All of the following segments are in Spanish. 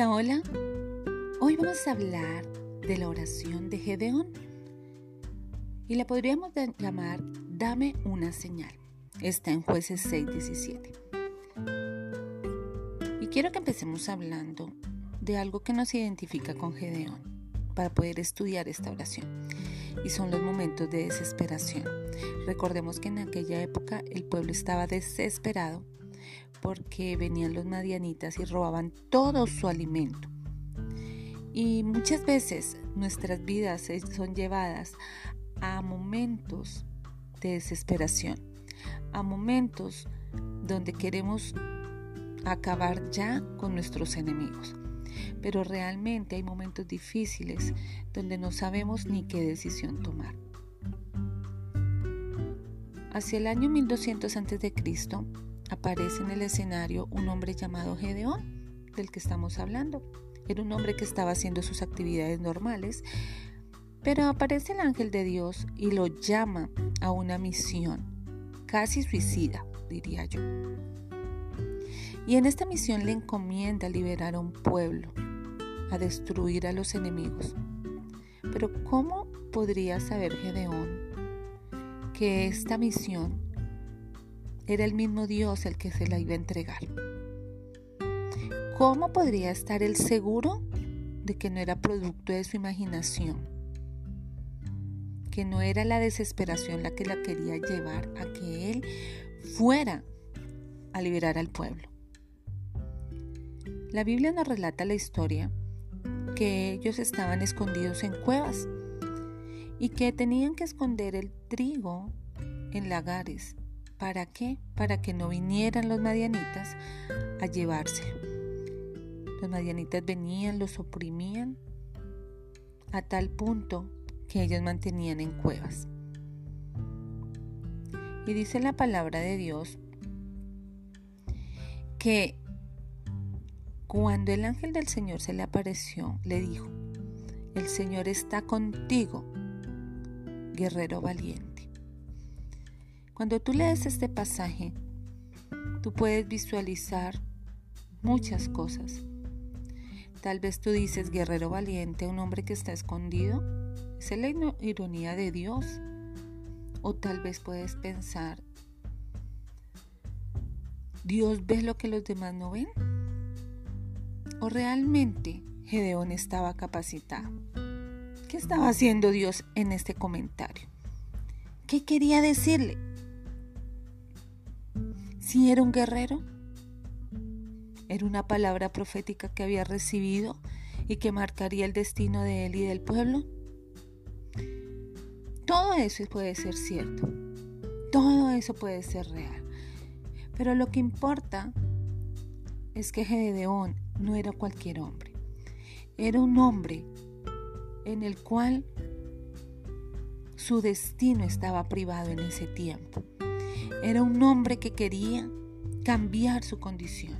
Hola, hola. Hoy vamos a hablar de la oración de Gedeón y la podríamos llamar Dame una señal. Está en jueces 6:17. Y quiero que empecemos hablando de algo que nos identifica con Gedeón para poder estudiar esta oración. Y son los momentos de desesperación. Recordemos que en aquella época el pueblo estaba desesperado porque venían los madianitas y robaban todo su alimento. Y muchas veces nuestras vidas son llevadas a momentos de desesperación, a momentos donde queremos acabar ya con nuestros enemigos. Pero realmente hay momentos difíciles donde no sabemos ni qué decisión tomar. Hacia el año 1200 a.C., aparece en el escenario un hombre llamado Gedeón, del que estamos hablando. Era un hombre que estaba haciendo sus actividades normales, pero aparece el ángel de Dios y lo llama a una misión, casi suicida, diría yo. Y en esta misión le encomienda liberar a un pueblo, a destruir a los enemigos. Pero ¿cómo podría saber Gedeón que esta misión era el mismo Dios el que se la iba a entregar. ¿Cómo podría estar él seguro de que no era producto de su imaginación? Que no era la desesperación la que la quería llevar a que él fuera a liberar al pueblo. La Biblia nos relata la historia que ellos estaban escondidos en cuevas y que tenían que esconder el trigo en lagares ¿Para qué? Para que no vinieran los madianitas a llevárselo. Los madianitas venían, los oprimían a tal punto que ellos mantenían en cuevas. Y dice la palabra de Dios que cuando el ángel del Señor se le apareció, le dijo, el Señor está contigo, guerrero valiente. Cuando tú lees este pasaje, tú puedes visualizar muchas cosas. Tal vez tú dices, guerrero valiente, un hombre que está escondido. ¿Es la ironía de Dios? O tal vez puedes pensar, ¿Dios ve lo que los demás no ven? ¿O realmente Gedeón estaba capacitado? ¿Qué estaba haciendo Dios en este comentario? ¿Qué quería decirle? Si era un guerrero? Era una palabra profética que había recibido y que marcaría el destino de él y del pueblo. Todo eso puede ser cierto. Todo eso puede ser real. Pero lo que importa es que Gedeón no era cualquier hombre. Era un hombre en el cual su destino estaba privado en ese tiempo. Era un hombre que quería cambiar su condición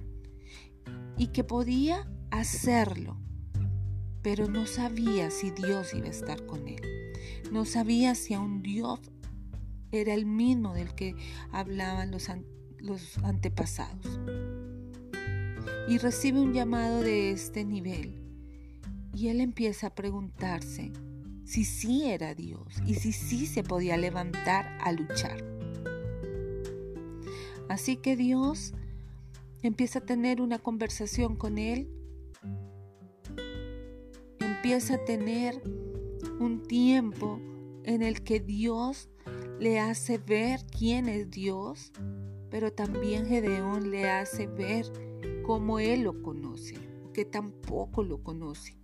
y que podía hacerlo, pero no sabía si Dios iba a estar con él. No sabía si a un Dios era el mismo del que hablaban los, los antepasados. Y recibe un llamado de este nivel y él empieza a preguntarse si sí era Dios y si sí se podía levantar a luchar. Así que Dios empieza a tener una conversación con él, empieza a tener un tiempo en el que Dios le hace ver quién es Dios, pero también Gedeón le hace ver cómo él lo conoce, que tampoco lo conoce,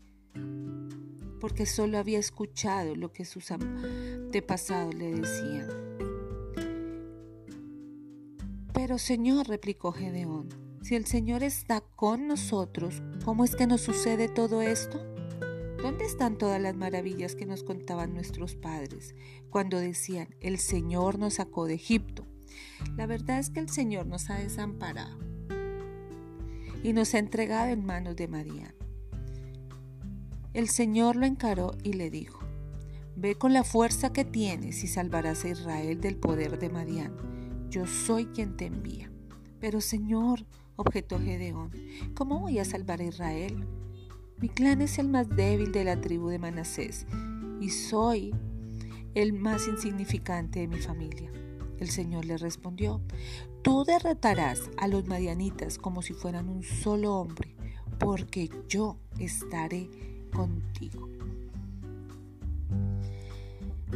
porque solo había escuchado lo que sus antepasados le decían. Pero Señor, replicó Gedeón, si el Señor está con nosotros, ¿cómo es que nos sucede todo esto? ¿Dónde están todas las maravillas que nos contaban nuestros padres cuando decían, el Señor nos sacó de Egipto? La verdad es que el Señor nos ha desamparado y nos ha entregado en manos de María. El Señor lo encaró y le dijo, Ve con la fuerza que tienes y salvarás a Israel del poder de Madián yo soy quien te envía. Pero Señor, objetó Gedeón, ¿cómo voy a salvar a Israel? Mi clan es el más débil de la tribu de Manasés y soy el más insignificante de mi familia. El Señor le respondió, tú derrotarás a los madianitas como si fueran un solo hombre, porque yo estaré contigo.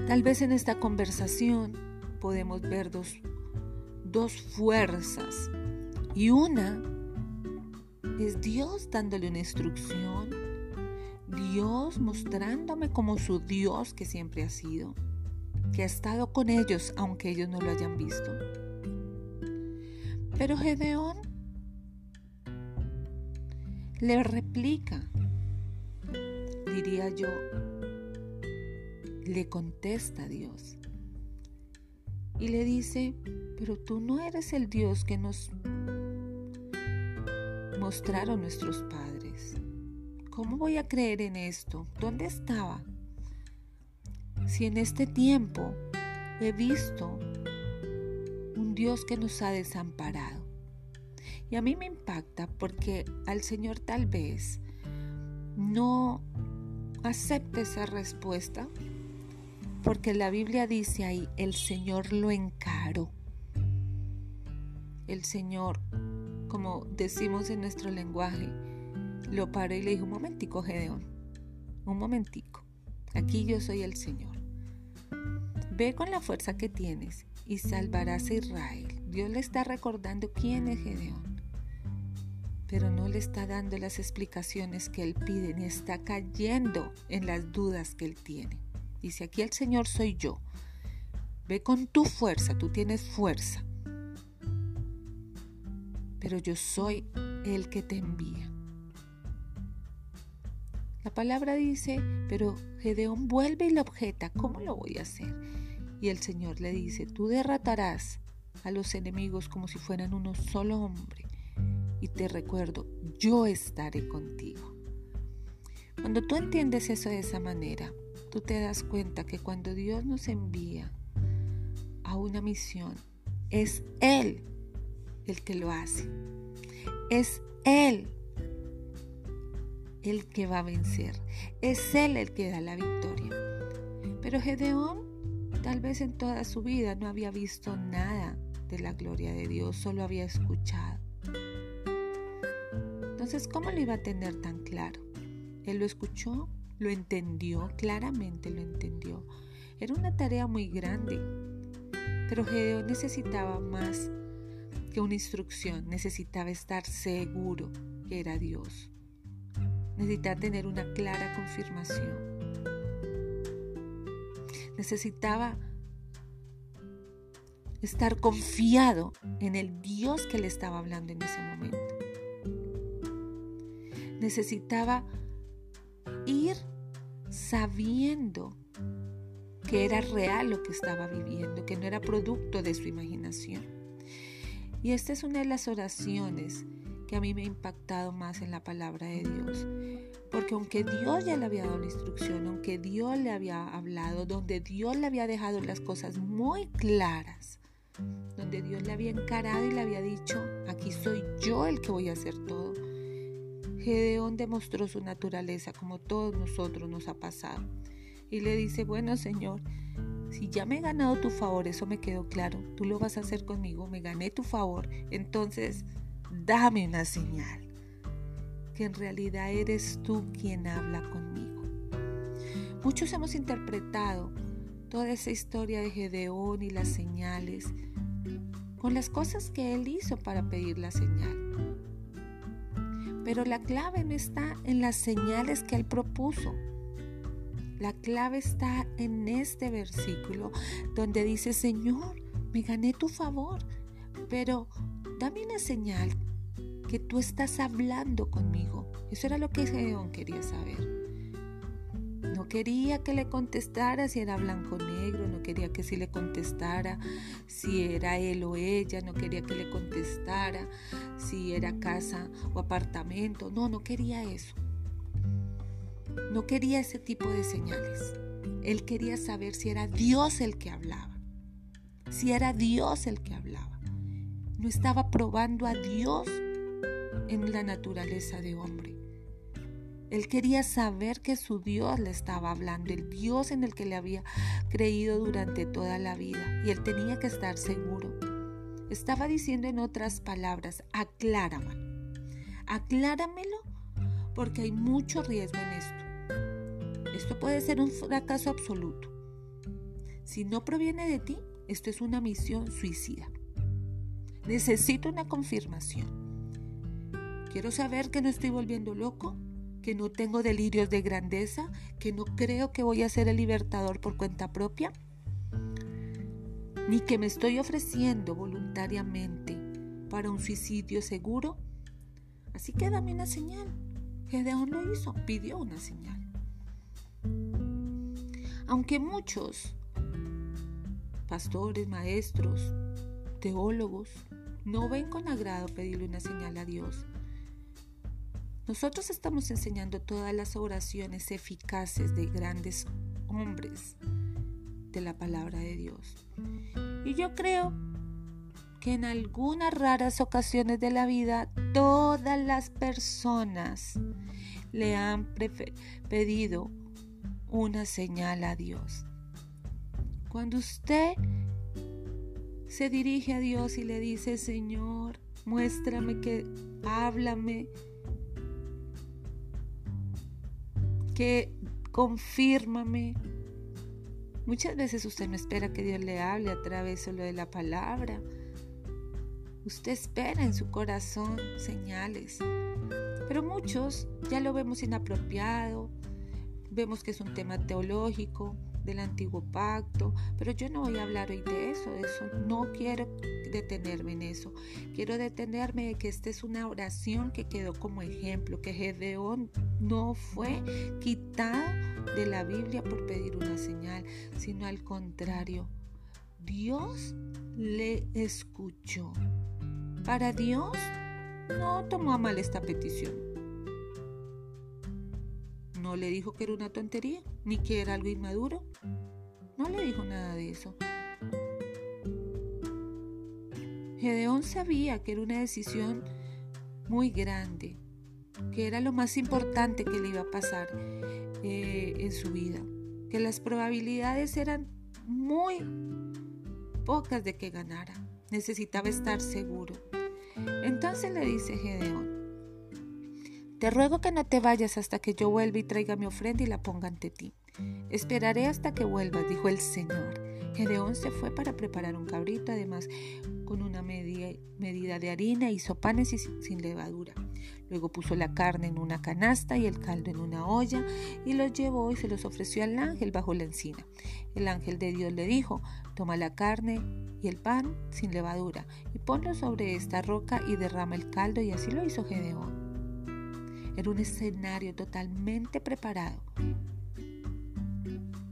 Tal vez en esta conversación podemos ver dos, dos fuerzas y una es Dios dándole una instrucción, Dios mostrándome como su Dios que siempre ha sido que ha estado con ellos aunque ellos no lo hayan visto. Pero Gedeón le replica, diría yo, le contesta a Dios y le dice, pero tú no eres el Dios que nos mostraron nuestros padres. ¿Cómo voy a creer en esto? ¿Dónde estaba? si en este tiempo he visto un Dios que nos ha desamparado. Y a mí me impacta porque al Señor tal vez no acepte esa respuesta, porque la Biblia dice ahí, el Señor lo encaró. El Señor, como decimos en nuestro lenguaje, lo paró y le dijo, un momentico, Gedeón, un momentico, aquí yo soy el Señor. Ve con la fuerza que tienes y salvarás a Israel. Dios le está recordando quién es Gedeón, pero no le está dando las explicaciones que él pide, ni está cayendo en las dudas que él tiene. Dice, aquí el Señor soy yo. Ve con tu fuerza, tú tienes fuerza. Pero yo soy el que te envía. La palabra dice, pero Gedeón vuelve y le objeta, ¿cómo lo voy a hacer? Y el Señor le dice, tú derrotarás a los enemigos como si fueran uno solo hombre. Y te recuerdo, yo estaré contigo. Cuando tú entiendes eso de esa manera, tú te das cuenta que cuando Dios nos envía a una misión, es Él el que lo hace. Es Él el que va a vencer. Es Él el que da la victoria. Pero Gedeón Tal vez en toda su vida no había visto nada de la gloria de Dios, solo había escuchado. Entonces, ¿cómo lo iba a tener tan claro? Él lo escuchó, lo entendió, claramente lo entendió. Era una tarea muy grande, pero Gedeón necesitaba más que una instrucción, necesitaba estar seguro que era Dios. Necesitaba tener una clara confirmación necesitaba estar confiado en el Dios que le estaba hablando en ese momento. Necesitaba ir sabiendo que era real lo que estaba viviendo, que no era producto de su imaginación. Y esta es una de las oraciones que a mí me ha impactado más en la palabra de Dios. Porque aunque Dios ya le había dado la instrucción, aunque Dios le había hablado, donde Dios le había dejado las cosas muy claras, donde Dios le había encarado y le había dicho, aquí soy yo el que voy a hacer todo. Gedeón demostró su naturaleza como todos nosotros nos ha pasado. Y le dice, bueno Señor, si ya me he ganado tu favor, eso me quedó claro, tú lo vas a hacer conmigo, me gané tu favor, entonces dame una señal, que en realidad eres tú quien habla conmigo. Muchos hemos interpretado toda esa historia de Gedeón y las señales con las cosas que él hizo para pedir la señal. Pero la clave no está en las señales que él propuso. La clave está en este versículo donde dice, Señor, me gané tu favor, pero dame una señal que tú estás hablando conmigo. Eso era lo que Gedeón quería saber. No quería que le contestara si era blanco o negro, no quería que si le contestara si era él o ella, no quería que le contestara si era casa o apartamento, no, no quería eso. No quería ese tipo de señales. Él quería saber si era Dios el que hablaba, si era Dios el que hablaba no estaba probando a Dios en la naturaleza de hombre. Él quería saber que su Dios le estaba hablando, el Dios en el que le había creído durante toda la vida. Y él tenía que estar seguro. Estaba diciendo en otras palabras, acláramelo. Acláramelo porque hay mucho riesgo en esto. Esto puede ser un fracaso absoluto. Si no proviene de ti, esto es una misión suicida. Necesito una confirmación. Quiero saber que no estoy volviendo loco, que no tengo delirios de grandeza, que no creo que voy a ser el libertador por cuenta propia, ni que me estoy ofreciendo voluntariamente para un suicidio seguro. Así que dame una señal. Gedeón lo hizo, pidió una señal. Aunque muchos pastores, maestros, teólogos no ven con agrado pedirle una señal a Dios, nosotros estamos enseñando todas las oraciones eficaces de grandes hombres de la palabra de Dios. Y yo creo que en algunas raras ocasiones de la vida todas las personas le han pedido una señal a Dios. Cuando usted se dirige a Dios y le dice, Señor, muéstrame que, háblame, que confírmame. Muchas veces usted no espera que Dios le hable a través solo de la palabra. Usted espera en su corazón señales, pero muchos ya lo vemos inapropiado, vemos que es un tema teológico del antiguo pacto, pero yo no voy a hablar hoy de eso, eso no quiero detenerme en eso. Quiero detenerme de que esta es una oración que quedó como ejemplo, que Gedeón no fue quitado de la Biblia por pedir una señal, sino al contrario, Dios le escuchó. Para Dios no tomó a mal esta petición. No le dijo que era una tontería, ni que era algo inmaduro. No le dijo nada de eso. Gedeón sabía que era una decisión muy grande, que era lo más importante que le iba a pasar eh, en su vida, que las probabilidades eran muy pocas de que ganara. Necesitaba estar seguro. Entonces le dice Gedeón, te ruego que no te vayas hasta que yo vuelva y traiga mi ofrenda y la ponga ante ti. Esperaré hasta que vuelvas, dijo el Señor. Gedeón se fue para preparar un cabrito, además con una medida de harina, hizo panes sin levadura. Luego puso la carne en una canasta y el caldo en una olla y los llevó y se los ofreció al ángel bajo la encina. El ángel de Dios le dijo, toma la carne y el pan sin levadura y ponlo sobre esta roca y derrama el caldo y así lo hizo Gedeón. Era un escenario totalmente preparado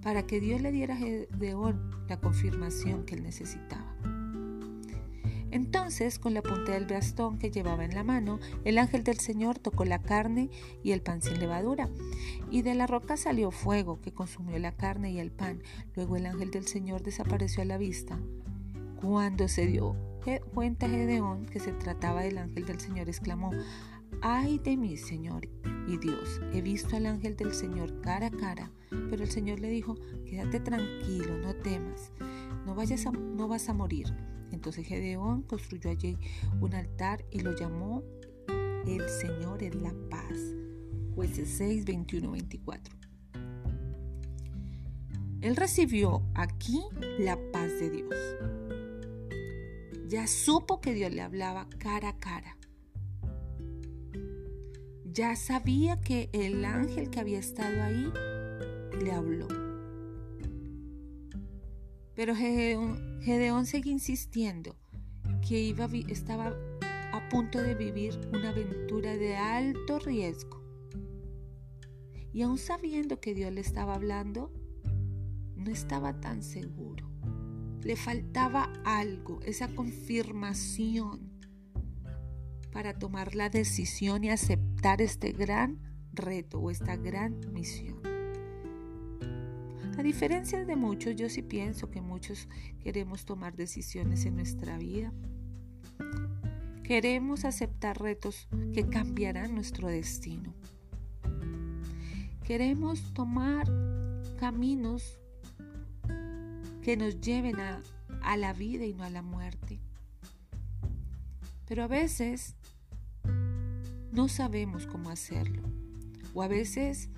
para que Dios le diera a Gedeón la confirmación que él necesitaba. Entonces, con la punta del bastón que llevaba en la mano, el ángel del Señor tocó la carne y el pan sin levadura, y de la roca salió fuego que consumió la carne y el pan. Luego el ángel del Señor desapareció a la vista. Cuando se dio cuenta Gedeón que se trataba del ángel del Señor, exclamó, Ay de mí, Señor y Dios, he visto al ángel del Señor cara a cara, pero el Señor le dijo, quédate tranquilo, no temas, no, vayas no vas a morir. Entonces Gedeón construyó allí un altar y lo llamó El Señor es la paz. Jueces 6, 21, 24. Él recibió aquí la paz de Dios. Ya supo que Dios le hablaba cara a cara. Ya sabía que el ángel que había estado ahí le habló. Pero Gedeón, seguía insistiendo que iba, estaba a punto de vivir una aventura de alto riesgo. Y aún sabiendo que Dios le estaba hablando, no estaba tan seguro. Le faltaba algo, esa confirmación para tomar la decisión y aceptar este gran reto o esta gran misión. A diferencia de muchos, yo sí pienso que muchos queremos tomar decisiones en nuestra vida. Queremos aceptar retos que cambiarán nuestro destino. Queremos tomar caminos que nos lleven a, a la vida y no a la muerte. Pero a veces no sabemos cómo hacerlo. O a veces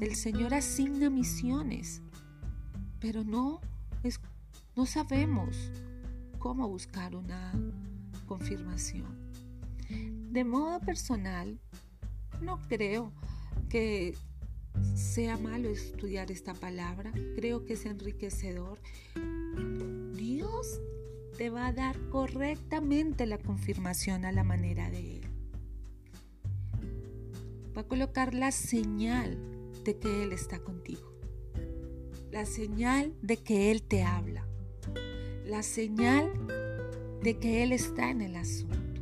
el Señor asigna misiones, pero no, no sabemos cómo buscar una confirmación. De modo personal, no creo que sea malo estudiar esta palabra, creo que es enriquecedor. Dios te va a dar correctamente la confirmación a la manera de Él. Va a colocar la señal de que Él está contigo. La señal de que Él te habla. La señal de que Él está en el asunto.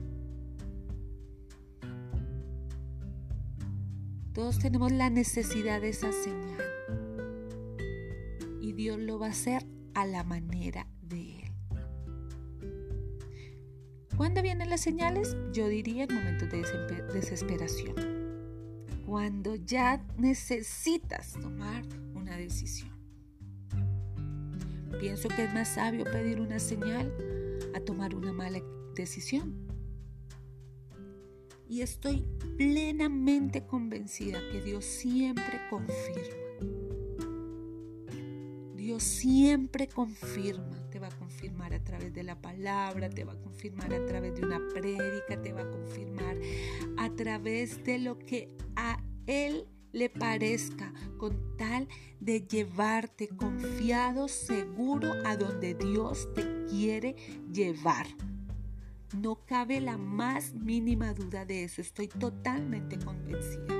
Todos tenemos la necesidad de esa señal. Y Dios lo va a hacer a la manera ¿Cuándo vienen las señales? Yo diría en momentos de desesperación. Cuando ya necesitas tomar una decisión. Pienso que es más sabio pedir una señal a tomar una mala decisión. Y estoy plenamente convencida que Dios siempre confirma. Dios siempre confirma. Te va a confirmar a través de la palabra, te va a confirmar a través de una prédica, te va a confirmar a través de lo que a Él le parezca, con tal de llevarte confiado, seguro a donde Dios te quiere llevar. No cabe la más mínima duda de eso, estoy totalmente convencida.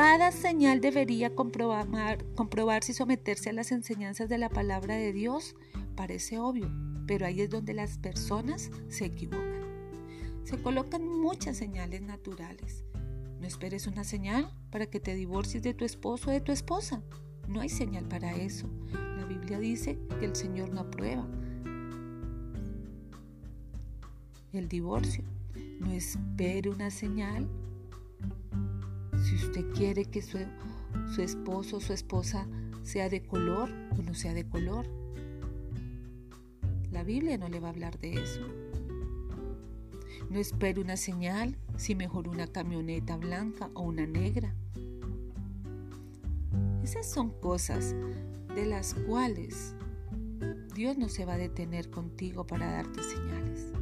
Cada señal debería comprobar, comprobarse y someterse a las enseñanzas de la palabra de Dios. Parece obvio, pero ahí es donde las personas se equivocan. Se colocan muchas señales naturales. No esperes una señal para que te divorcies de tu esposo o de tu esposa. No hay señal para eso. La Biblia dice que el Señor no aprueba el divorcio. No espere una señal. Si usted quiere que su, esposo o su esposa sea de color o no sea de color. La Biblia no le va a hablar de eso. No espere una señal si mejor una camioneta blanca o una negra. Esas son cosas de las cuales Dios no se va a detener contigo para darte señales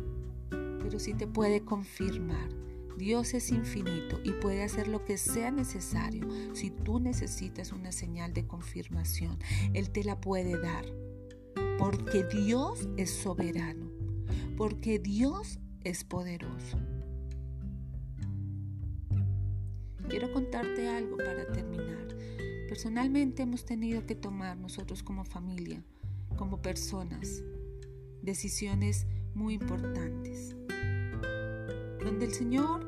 pero sí te puede confirmar. Dios es infinito y puede hacer lo que sea necesario. Si tú necesitas una señal de confirmación, Él te la puede dar. Porque Dios es soberano. Porque Dios es poderoso. Quiero contarte algo para terminar. Personalmente hemos tenido que tomar nosotros como familia, como personas, decisiones muy importantes donde el Señor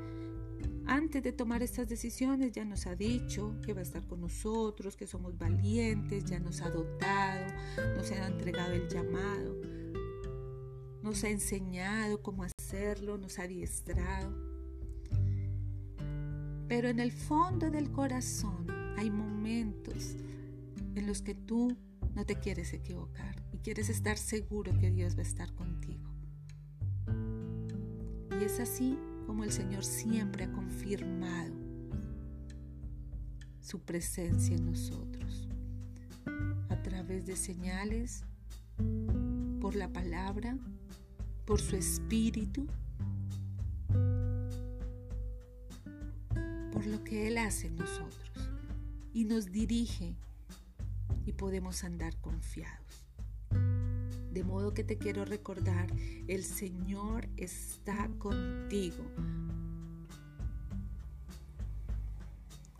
antes de tomar estas decisiones ya nos ha dicho que va a estar con nosotros, que somos valientes, ya nos ha dotado, nos ha entregado el llamado, nos ha enseñado cómo hacerlo, nos ha adiestrado. Pero en el fondo del corazón hay momentos en los que tú no te quieres equivocar y quieres estar seguro que Dios va a estar contigo. Y es así como el Señor siempre ha confirmado su presencia en nosotros, a través de señales, por la palabra, por su espíritu, por lo que Él hace en nosotros y nos dirige y podemos andar confiados. De modo que te quiero recordar, el Señor está contigo.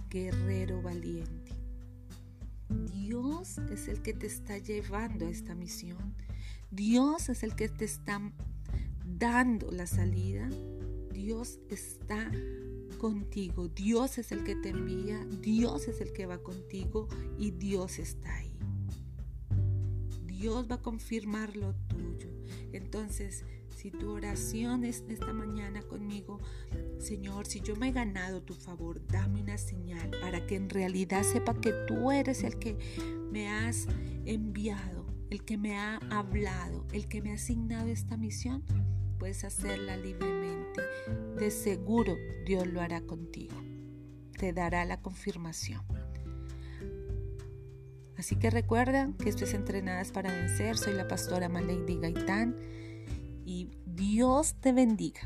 Guerrero valiente. Dios es el que te está llevando a esta misión. Dios es el que te está dando la salida. Dios está contigo. Dios es el que te envía. Dios es el que va contigo y Dios está ahí. Dios va a confirmar lo tuyo. Entonces, si tu oración es esta mañana conmigo, Señor, si yo me he ganado tu favor, dame una señal para que en realidad sepa que tú eres el que me has enviado, el que me ha hablado, el que me ha asignado esta misión. Puedes hacerla libremente. De seguro Dios lo hará contigo. Te dará la confirmación. Así que recuerda que esto es Entrenadas para Vencer. Soy la pastora Malady Gaitán y Dios te bendiga.